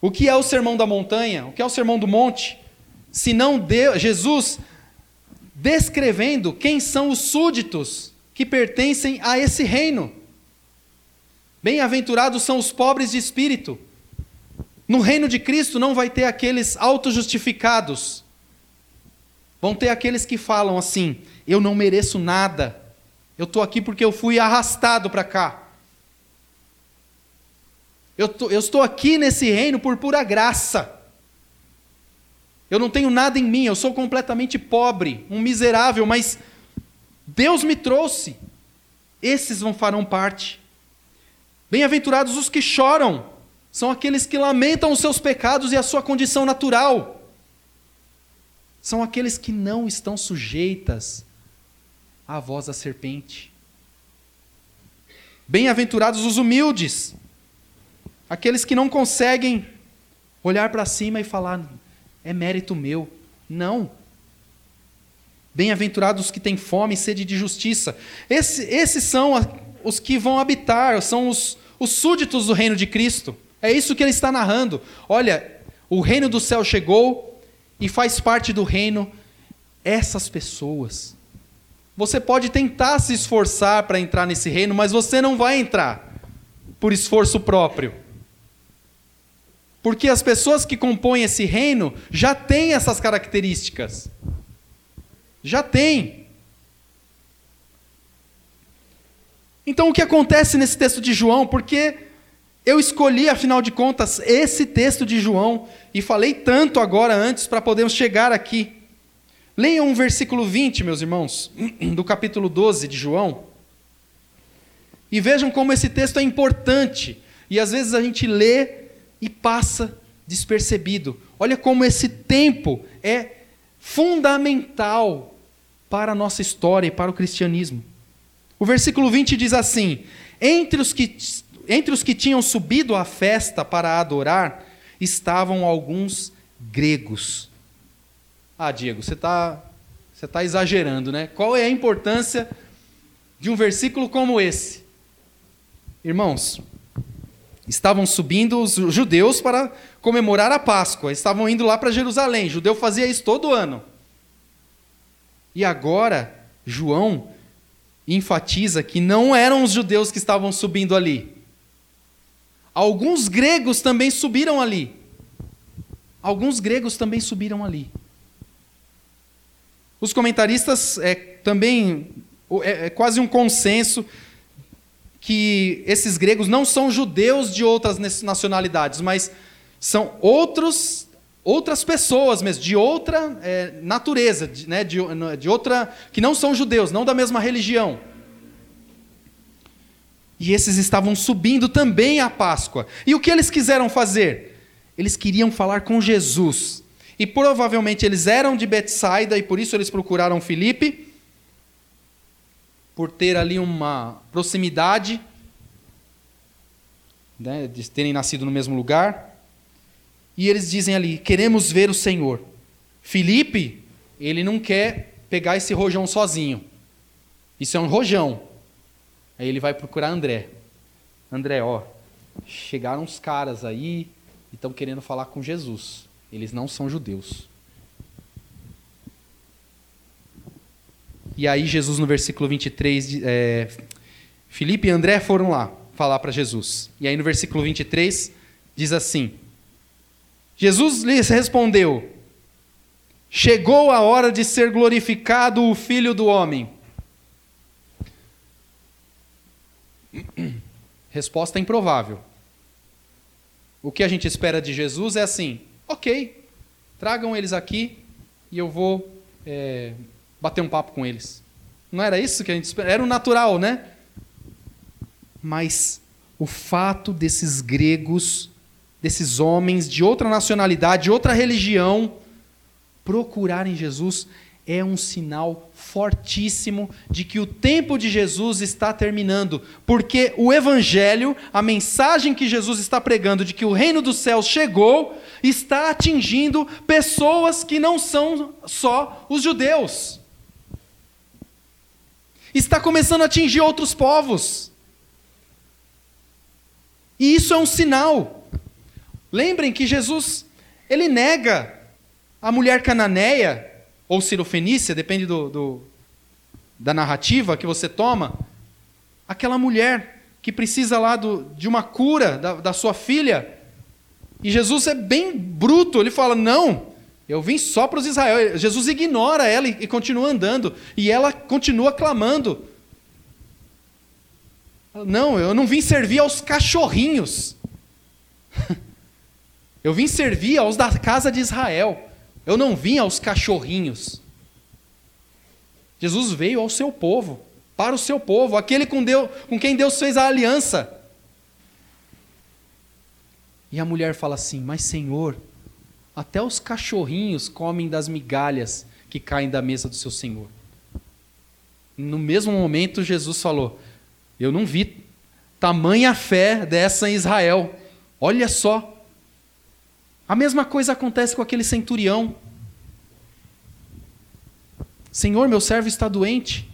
O que é o Sermão da Montanha? O que é o Sermão do Monte? Se não Deus, Jesus descrevendo quem são os súditos que pertencem a esse reino. Bem-aventurados são os pobres de espírito. No reino de Cristo não vai ter aqueles autojustificados. Vão ter aqueles que falam assim: eu não mereço nada. Eu estou aqui porque eu fui arrastado para cá. Eu, tô, eu estou aqui nesse reino por pura graça. Eu não tenho nada em mim, eu sou completamente pobre, um miserável, mas Deus me trouxe. Esses vão farão parte. Bem-aventurados os que choram, são aqueles que lamentam os seus pecados e a sua condição natural. São aqueles que não estão sujeitas à voz da serpente. Bem-aventurados os humildes, aqueles que não conseguem olhar para cima e falar, é mérito meu. Não. Bem-aventurados os que têm fome e sede de justiça. Esse, esses são os que vão habitar, são os, os súditos do reino de Cristo. É isso que ele está narrando. Olha, o reino do céu chegou e faz parte do reino essas pessoas. Você pode tentar se esforçar para entrar nesse reino, mas você não vai entrar por esforço próprio. Porque as pessoas que compõem esse reino já têm essas características. Já tem. Então o que acontece nesse texto de João? Porque eu escolhi, afinal de contas, esse texto de João e falei tanto agora antes para podermos chegar aqui. Leiam um versículo 20, meus irmãos, do capítulo 12 de João. E vejam como esse texto é importante. E às vezes a gente lê e passa despercebido. Olha como esse tempo é fundamental para a nossa história e para o cristianismo. O versículo 20 diz assim: entre os que, entre os que tinham subido à festa para adorar, estavam alguns gregos. Ah, Diego, você está você tá exagerando, né? Qual é a importância de um versículo como esse? Irmãos, estavam subindo os judeus para comemorar a Páscoa, estavam indo lá para Jerusalém. O judeu fazia isso todo ano. E agora, João enfatiza que não eram os judeus que estavam subindo ali. Alguns gregos também subiram ali. Alguns gregos também subiram ali. Os comentaristas é, também é, é quase um consenso que esses gregos não são judeus de outras nacionalidades, mas são outros outras pessoas mesmo, de outra é, natureza, de, né, de, de outra. que não são judeus, não da mesma religião. E esses estavam subindo também à Páscoa. E o que eles quiseram fazer? Eles queriam falar com Jesus. E provavelmente eles eram de Betsaida e por isso eles procuraram Filipe, por ter ali uma proximidade. né, de terem nascido no mesmo lugar. E eles dizem ali: queremos ver o Senhor. Felipe, ele não quer pegar esse rojão sozinho. Isso é um rojão. Aí ele vai procurar André. André, ó, chegaram uns caras aí e estão querendo falar com Jesus. Eles não são judeus. E aí Jesus no versículo 23, é, Filipe e André foram lá falar para Jesus. E aí no versículo 23 diz assim: Jesus lhes respondeu: Chegou a hora de ser glorificado o Filho do Homem. Resposta improvável. O que a gente espera de Jesus é assim: ok, tragam eles aqui e eu vou é, bater um papo com eles. Não era isso que a gente esperava? Era o natural, né? Mas o fato desses gregos, desses homens de outra nacionalidade, de outra religião, procurarem Jesus é um sinal fortíssimo de que o tempo de Jesus está terminando, porque o Evangelho, a mensagem que Jesus está pregando de que o reino dos céus chegou, está atingindo pessoas que não são só os judeus. Está começando a atingir outros povos. E isso é um sinal. Lembrem que Jesus, ele nega a mulher cananeia ou cirofenícia, depende do, do, da narrativa que você toma, aquela mulher que precisa lá do, de uma cura da, da sua filha, e Jesus é bem bruto, ele fala: Não, eu vim só para os israelitas. Jesus ignora ela e, e continua andando, e ela continua clamando. Não, eu não vim servir aos cachorrinhos. eu vim servir aos da casa de Israel. Eu não vim aos cachorrinhos. Jesus veio ao seu povo, para o seu povo, aquele com, Deus, com quem Deus fez a aliança. E a mulher fala assim: Mas Senhor, até os cachorrinhos comem das migalhas que caem da mesa do seu Senhor. No mesmo momento, Jesus falou: Eu não vi tamanha fé dessa em Israel. Olha só, a mesma coisa acontece com aquele centurião. Senhor, meu servo está doente.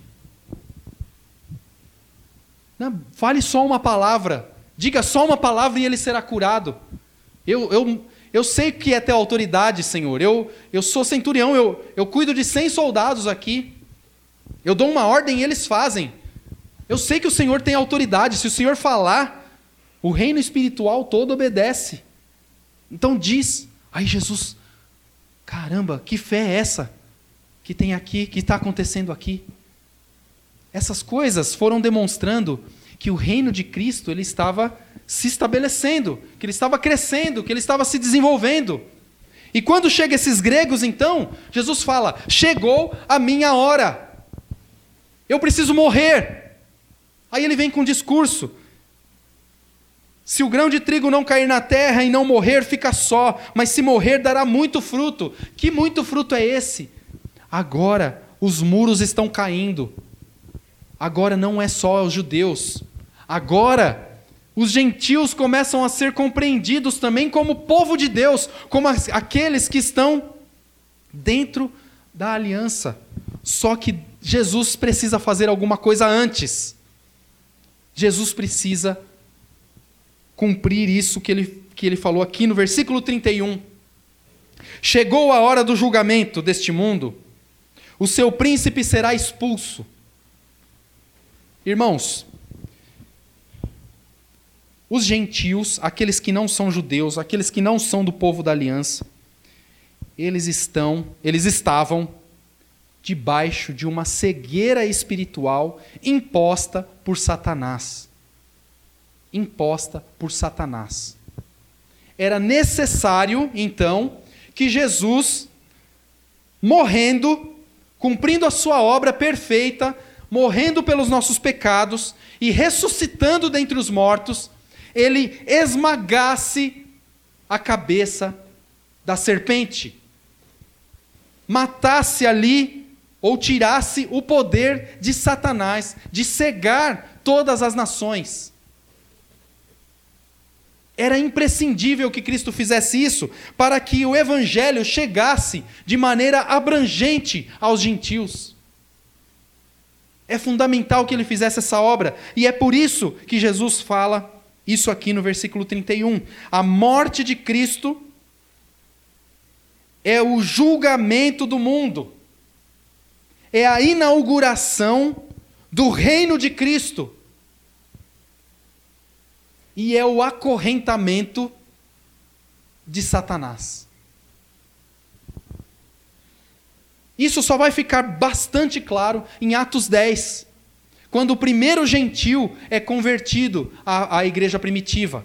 Não, fale só uma palavra. Diga só uma palavra e ele será curado. Eu, eu, eu sei que é ter autoridade, Senhor. Eu, eu sou centurião, eu, eu cuido de 100 soldados aqui. Eu dou uma ordem e eles fazem. Eu sei que o Senhor tem autoridade. Se o Senhor falar, o reino espiritual todo obedece. Então diz, aí Jesus, caramba, que fé é essa que tem aqui, que está acontecendo aqui? Essas coisas foram demonstrando que o reino de Cristo ele estava se estabelecendo, que ele estava crescendo, que ele estava se desenvolvendo. E quando chega esses gregos, então, Jesus fala: chegou a minha hora, eu preciso morrer. Aí ele vem com um discurso: se o grão de trigo não cair na terra e não morrer, fica só, mas se morrer, dará muito fruto. Que muito fruto é esse? Agora os muros estão caindo. Agora não é só os judeus. Agora os gentios começam a ser compreendidos também como povo de Deus, como aqueles que estão dentro da aliança. Só que Jesus precisa fazer alguma coisa antes. Jesus precisa cumprir isso que ele, que ele falou aqui no versículo 31. Chegou a hora do julgamento deste mundo, o seu príncipe será expulso. Irmãos, os gentios, aqueles que não são judeus, aqueles que não são do povo da aliança, eles estão, eles estavam debaixo de uma cegueira espiritual imposta por Satanás imposta por Satanás. Era necessário, então, que Jesus, morrendo, cumprindo a sua obra perfeita, morrendo pelos nossos pecados e ressuscitando dentre os mortos, ele esmagasse a cabeça da serpente, matasse ali ou tirasse o poder de Satanás de cegar todas as nações. Era imprescindível que Cristo fizesse isso para que o evangelho chegasse de maneira abrangente aos gentios. É fundamental que ele fizesse essa obra, e é por isso que Jesus fala isso aqui no versículo 31. A morte de Cristo é o julgamento do mundo, é a inauguração do reino de Cristo e é o acorrentamento de Satanás. Isso só vai ficar bastante claro em Atos 10, quando o primeiro gentil é convertido à, à igreja primitiva.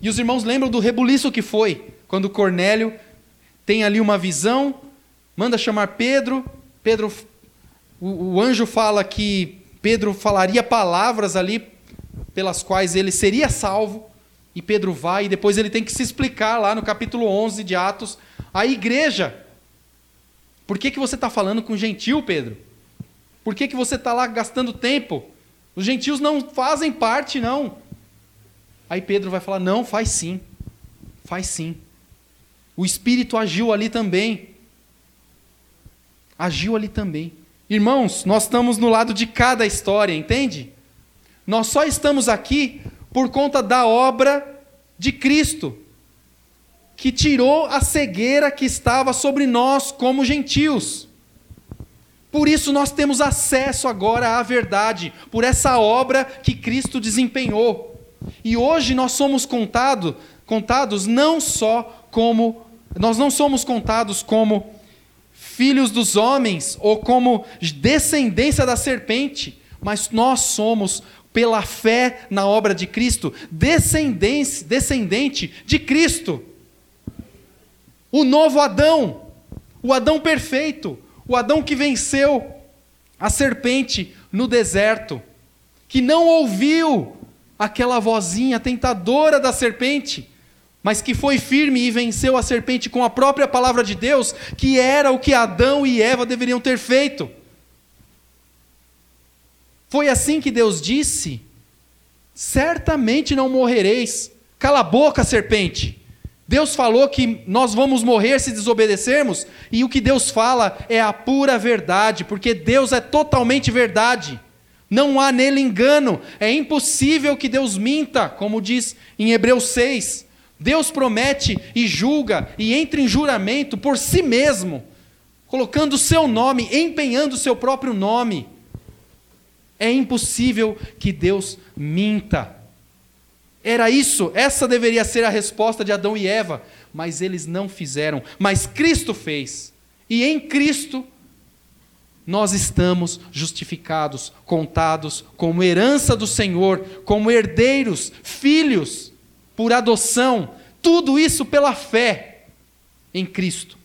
E os irmãos lembram do rebuliço que foi, quando Cornélio tem ali uma visão, manda chamar Pedro, Pedro o, o anjo fala que Pedro falaria palavras ali pelas quais ele seria salvo, e Pedro vai, e depois ele tem que se explicar lá no capítulo 11 de Atos, a igreja. Por que, que você está falando com gentil, Pedro? Por que, que você está lá gastando tempo? Os gentios não fazem parte, não. Aí Pedro vai falar: não, faz sim. Faz sim. O Espírito agiu ali também. Agiu ali também. Irmãos, nós estamos no lado de cada história, entende? Nós só estamos aqui por conta da obra de Cristo, que tirou a cegueira que estava sobre nós como gentios. Por isso nós temos acesso agora à verdade, por essa obra que Cristo desempenhou. E hoje nós somos contado, contados não só como nós não somos contados como filhos dos homens ou como descendência da serpente, mas nós somos pela fé na obra de Cristo, descendente, descendente de Cristo. O novo Adão, o Adão perfeito, o Adão que venceu a serpente no deserto, que não ouviu aquela vozinha tentadora da serpente, mas que foi firme e venceu a serpente com a própria palavra de Deus, que era o que Adão e Eva deveriam ter feito. Foi assim que Deus disse: Certamente não morrereis. Cala a boca, serpente. Deus falou que nós vamos morrer se desobedecermos, e o que Deus fala é a pura verdade, porque Deus é totalmente verdade. Não há nele engano. É impossível que Deus minta, como diz em Hebreus 6. Deus promete e julga e entra em juramento por si mesmo, colocando o seu nome, empenhando o seu próprio nome. É impossível que Deus minta. Era isso, essa deveria ser a resposta de Adão e Eva, mas eles não fizeram. Mas Cristo fez. E em Cristo nós estamos justificados, contados como herança do Senhor, como herdeiros, filhos, por adoção, tudo isso pela fé em Cristo.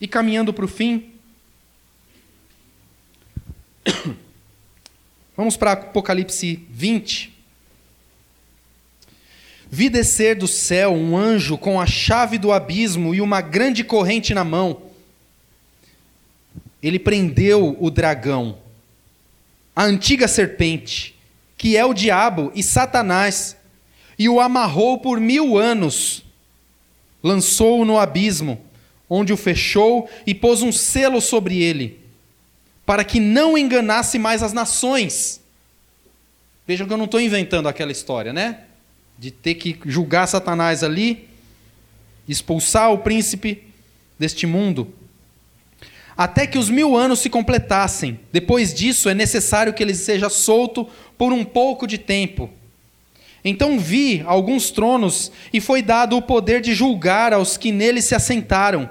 E caminhando para o fim, Vamos para Apocalipse 20. Vi descer do céu um anjo com a chave do abismo e uma grande corrente na mão. Ele prendeu o dragão, a antiga serpente, que é o diabo e Satanás, e o amarrou por mil anos. Lançou-o no abismo, onde o fechou e pôs um selo sobre ele para que não enganasse mais as nações. Vejam que eu não estou inventando aquela história, né? De ter que julgar Satanás ali, expulsar o príncipe deste mundo. Até que os mil anos se completassem. Depois disso, é necessário que ele seja solto por um pouco de tempo. Então vi alguns tronos e foi dado o poder de julgar aos que neles se assentaram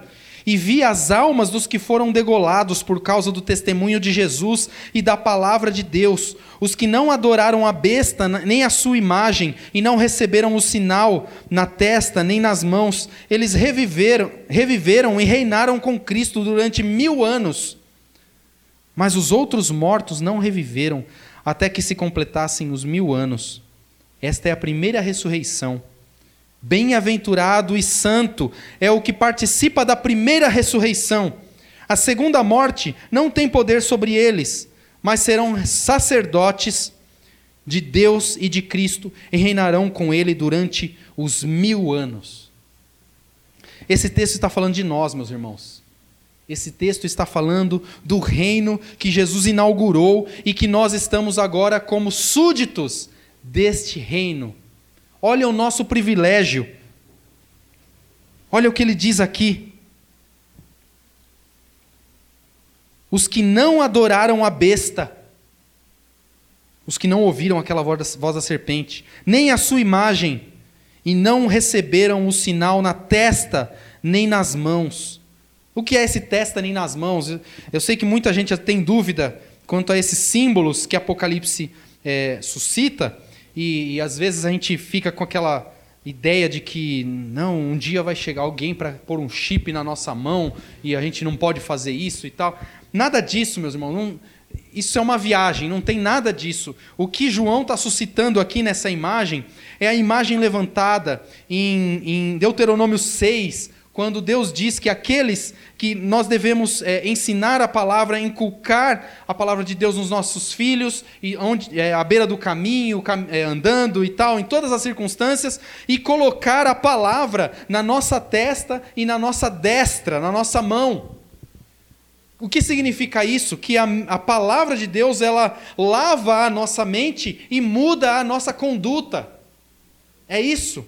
e vi as almas dos que foram degolados por causa do testemunho de Jesus e da palavra de Deus, os que não adoraram a besta nem a sua imagem e não receberam o sinal na testa nem nas mãos, eles reviveram, reviveram e reinaram com Cristo durante mil anos. Mas os outros mortos não reviveram até que se completassem os mil anos. Esta é a primeira ressurreição. Bem-aventurado e santo é o que participa da primeira ressurreição. A segunda morte não tem poder sobre eles, mas serão sacerdotes de Deus e de Cristo e reinarão com ele durante os mil anos. Esse texto está falando de nós, meus irmãos. Esse texto está falando do reino que Jesus inaugurou e que nós estamos agora como súditos deste reino. Olha o nosso privilégio. Olha o que ele diz aqui. Os que não adoraram a besta, os que não ouviram aquela voz da serpente, nem a sua imagem, e não receberam o sinal na testa nem nas mãos. O que é esse testa nem nas mãos? Eu sei que muita gente tem dúvida quanto a esses símbolos que Apocalipse é, suscita, e, e às vezes a gente fica com aquela ideia de que não, um dia vai chegar alguém para pôr um chip na nossa mão e a gente não pode fazer isso e tal. Nada disso, meus irmãos. Não, isso é uma viagem, não tem nada disso. O que João está suscitando aqui nessa imagem é a imagem levantada em, em Deuteronômio 6, quando Deus diz que aqueles que nós devemos é, ensinar a palavra, inculcar a palavra de Deus nos nossos filhos, e onde, é, à beira do caminho, cam é, andando e tal, em todas as circunstâncias, e colocar a palavra na nossa testa e na nossa destra, na nossa mão. O que significa isso? Que a, a palavra de Deus ela lava a nossa mente e muda a nossa conduta. É isso.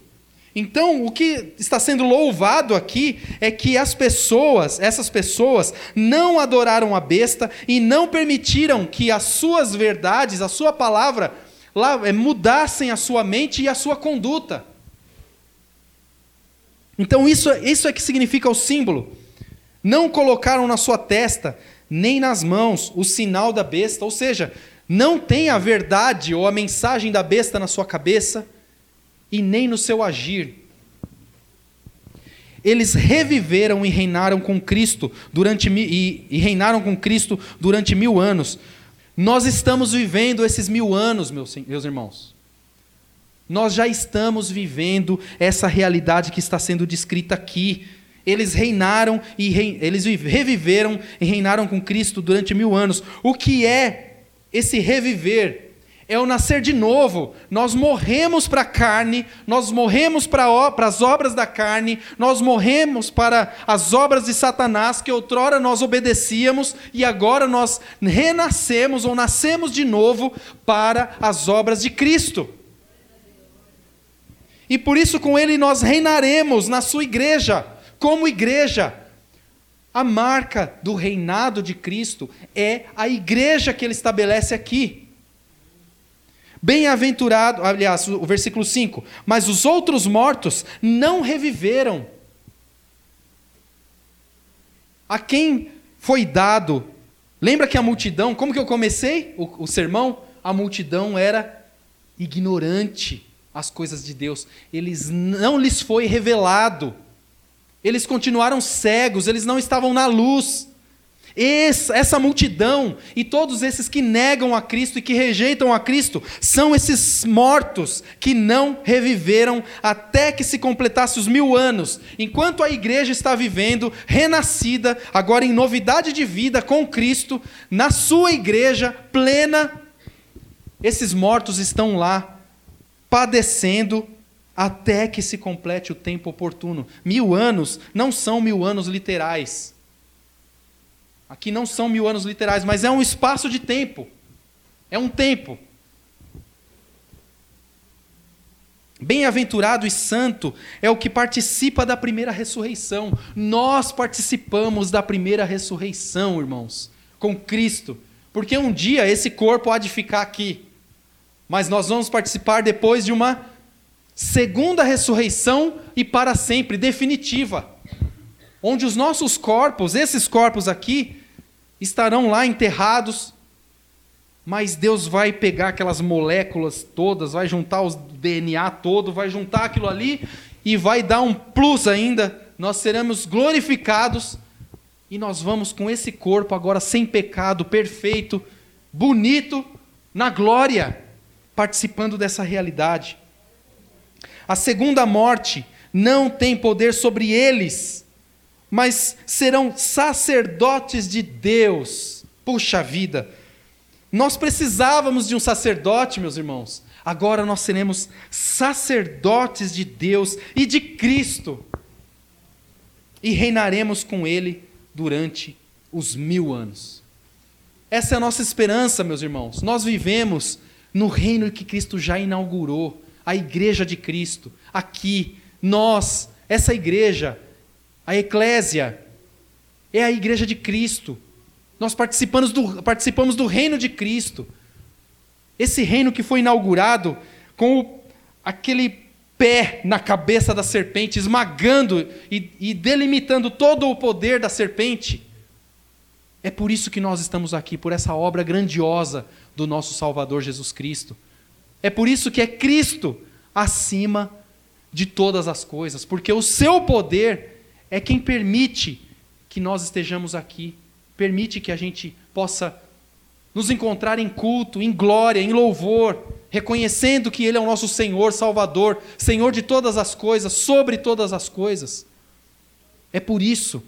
Então, o que está sendo louvado aqui é que as pessoas, essas pessoas, não adoraram a besta e não permitiram que as suas verdades, a sua palavra, é, mudassem a sua mente e a sua conduta. Então, isso, isso é que significa o símbolo. Não colocaram na sua testa, nem nas mãos, o sinal da besta, ou seja, não tem a verdade ou a mensagem da besta na sua cabeça e nem no seu agir. Eles reviveram e reinaram com Cristo durante e, e reinaram com Cristo durante mil anos. Nós estamos vivendo esses mil anos, meus, meus irmãos. Nós já estamos vivendo essa realidade que está sendo descrita aqui. Eles reinaram e re, eles reviveram e reinaram com Cristo durante mil anos. O que é esse reviver? É o nascer de novo. Nós morremos para a carne, nós morremos para as obras da carne, nós morremos para as obras de Satanás que outrora nós obedecíamos e agora nós renascemos ou nascemos de novo para as obras de Cristo. E por isso com ele nós reinaremos na sua igreja, como igreja. A marca do reinado de Cristo é a igreja que ele estabelece aqui. Bem-aventurado, aliás, o versículo 5: Mas os outros mortos não reviveram. A quem foi dado. Lembra que a multidão, como que eu comecei o, o sermão? A multidão era ignorante às coisas de Deus. Eles não lhes foi revelado. Eles continuaram cegos, eles não estavam na luz. Essa multidão e todos esses que negam a Cristo e que rejeitam a Cristo são esses mortos que não reviveram até que se completasse os mil anos. Enquanto a igreja está vivendo, renascida, agora em novidade de vida com Cristo, na sua igreja plena, esses mortos estão lá, padecendo até que se complete o tempo oportuno. Mil anos não são mil anos literais Aqui não são mil anos literais, mas é um espaço de tempo. É um tempo. Bem-aventurado e santo é o que participa da primeira ressurreição. Nós participamos da primeira ressurreição, irmãos, com Cristo. Porque um dia esse corpo há de ficar aqui. Mas nós vamos participar depois de uma segunda ressurreição e para sempre, definitiva. Onde os nossos corpos, esses corpos aqui, estarão lá enterrados, mas Deus vai pegar aquelas moléculas todas, vai juntar o DNA todo, vai juntar aquilo ali e vai dar um plus ainda. Nós seremos glorificados e nós vamos com esse corpo agora sem pecado, perfeito, bonito, na glória, participando dessa realidade. A segunda morte não tem poder sobre eles mas serão sacerdotes de Deus. Puxa vida! Nós precisávamos de um sacerdote, meus irmãos. Agora nós seremos sacerdotes de Deus e de Cristo. E reinaremos com Ele durante os mil anos. Essa é a nossa esperança, meus irmãos. Nós vivemos no reino que Cristo já inaugurou a igreja de Cristo. Aqui, nós, essa igreja, a eclésia, é a igreja de Cristo. Nós participamos do, participamos do reino de Cristo. Esse reino que foi inaugurado com o, aquele pé na cabeça da serpente, esmagando e, e delimitando todo o poder da serpente. É por isso que nós estamos aqui, por essa obra grandiosa do nosso Salvador Jesus Cristo. É por isso que é Cristo acima de todas as coisas, porque o seu poder é quem permite que nós estejamos aqui, permite que a gente possa nos encontrar em culto, em glória, em louvor, reconhecendo que Ele é o nosso Senhor, Salvador, Senhor de todas as coisas, sobre todas as coisas. É por isso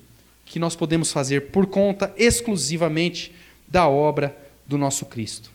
que nós podemos fazer por conta exclusivamente da obra do nosso Cristo.